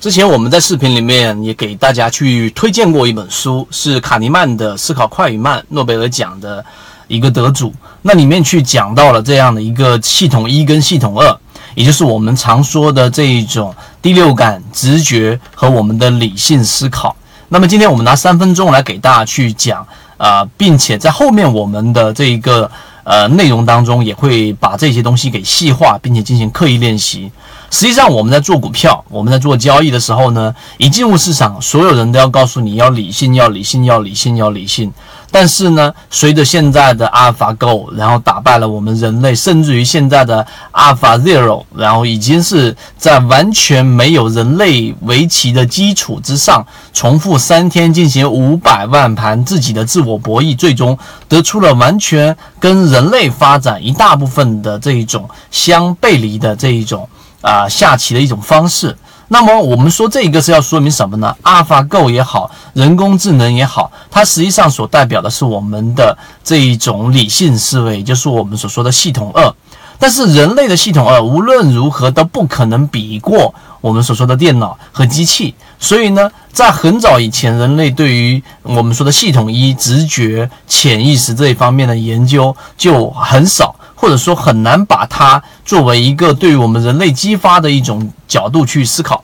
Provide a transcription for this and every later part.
之前我们在视频里面也给大家去推荐过一本书，是卡尼曼的《思考快与慢》，诺贝尔奖的一个得主。那里面去讲到了这样的一个系统一跟系统二，也就是我们常说的这一种第六感、直觉和我们的理性思考。那么今天我们拿三分钟来给大家去讲啊，并且在后面我们的这一个呃内容当中也会把这些东西给细化，并且进行刻意练习。实际上，我们在做股票，我们在做交易的时候呢，一进入市场，所有人都要告诉你要理性，要理性，要理性，要理性。但是呢，随着现在的 AlphaGo，然后打败了我们人类，甚至于现在的 AlphaZero，然后已经是在完全没有人类围棋的基础之上，重复三天进行五百万盘自己的自我博弈，最终得出了完全跟人类发展一大部分的这一种相背离的这一种。啊，下棋的一种方式。那么我们说这一个是要说明什么呢？AlphaGo 也好，人工智能也好，它实际上所代表的是我们的这一种理性思维，就是我们所说的系统二。但是人类的系统二无论如何都不可能比过我们所说的电脑和机器。所以呢，在很早以前，人类对于我们说的系统一、直觉、潜意识这一方面的研究就很少。或者说很难把它作为一个对于我们人类激发的一种角度去思考。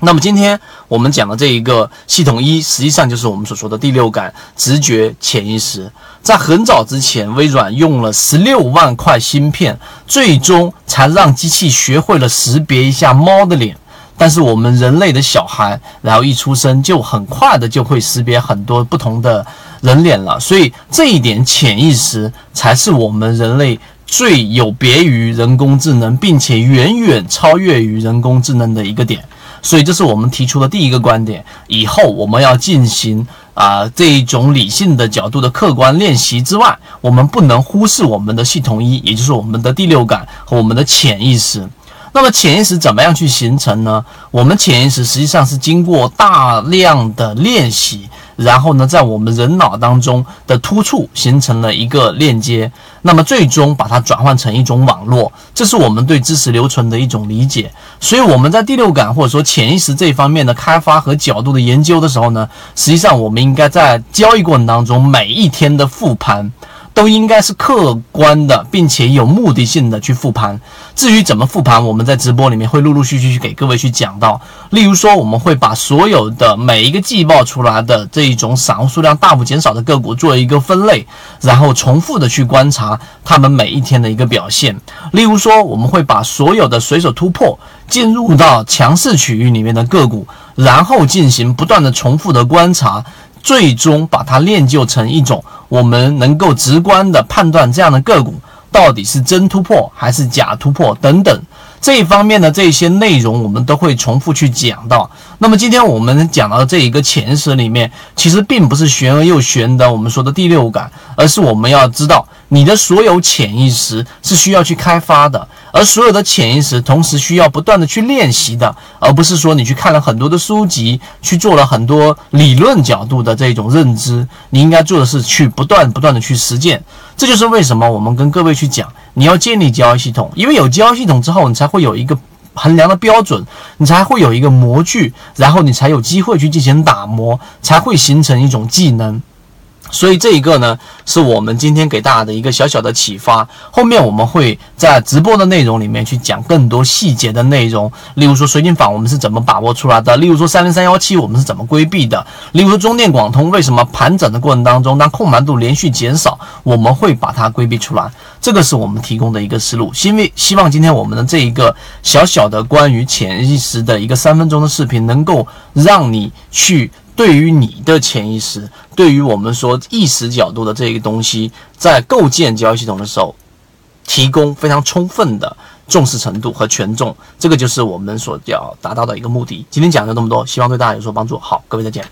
那么今天我们讲的这一个系统一，实际上就是我们所说的第六感、直觉、潜意识。在很早之前，微软用了十六万块芯片，最终才让机器学会了识别一下猫的脸。但是我们人类的小孩，然后一出生就很快的就会识别很多不同的人脸了。所以这一点潜意识才是我们人类。最有别于人工智能，并且远远超越于人工智能的一个点，所以这是我们提出的第一个观点。以后我们要进行啊这一种理性的角度的客观练习之外，我们不能忽视我们的系统一，也就是我们的第六感和我们的潜意识。那么潜意识怎么样去形成呢？我们潜意识实际上是经过大量的练习。然后呢，在我们人脑当中的突触形成了一个链接，那么最终把它转换成一种网络，这是我们对知识留存的一种理解。所以我们在第六感或者说潜意识这方面的开发和角度的研究的时候呢，实际上我们应该在交易过程当中每一天的复盘。都应该是客观的，并且有目的性的去复盘。至于怎么复盘，我们在直播里面会陆陆续续去给各位去讲到。例如说，我们会把所有的每一个季报出来的这一种散户数量大幅减少的个股做一个分类，然后重复的去观察他们每一天的一个表现。例如说，我们会把所有的随手突破进入到强势区域里面的个股，然后进行不断的重复的观察。最终把它练就成一种我们能够直观的判断这样的个股到底是真突破还是假突破等等这一方面的这些内容，我们都会重复去讲到。那么今天我们讲到的这一个前十里面，其实并不是玄而又玄的我们说的第六感，而是我们要知道你的所有潜意识是需要去开发的。而所有的潜意识，同时需要不断的去练习的，而不是说你去看了很多的书籍，去做了很多理论角度的这种认知。你应该做的是去不断不断的去实践。这就是为什么我们跟各位去讲，你要建立交易系统，因为有交易系统之后，你才会有一个衡量的标准，你才会有一个模具，然后你才有机会去进行打磨，才会形成一种技能。所以这一个呢，是我们今天给大家的一个小小的启发。后面我们会在直播的内容里面去讲更多细节的内容，例如说水晶坊我们是怎么把握出来的，例如说三零三幺七我们是怎么规避的，例如说中电广通为什么盘整的过程当中，当控盘度连续减少，我们会把它规避出来。这个是我们提供的一个思路。因为希望今天我们的这一个小小的关于潜意识的一个三分钟的视频，能够让你去。对于你的潜意识，对于我们说意识角度的这个东西，在构建交易系统的时候，提供非常充分的重视程度和权重，这个就是我们所要达到的一个目的。今天讲了这么多，希望对大家有所帮助。好，各位再见。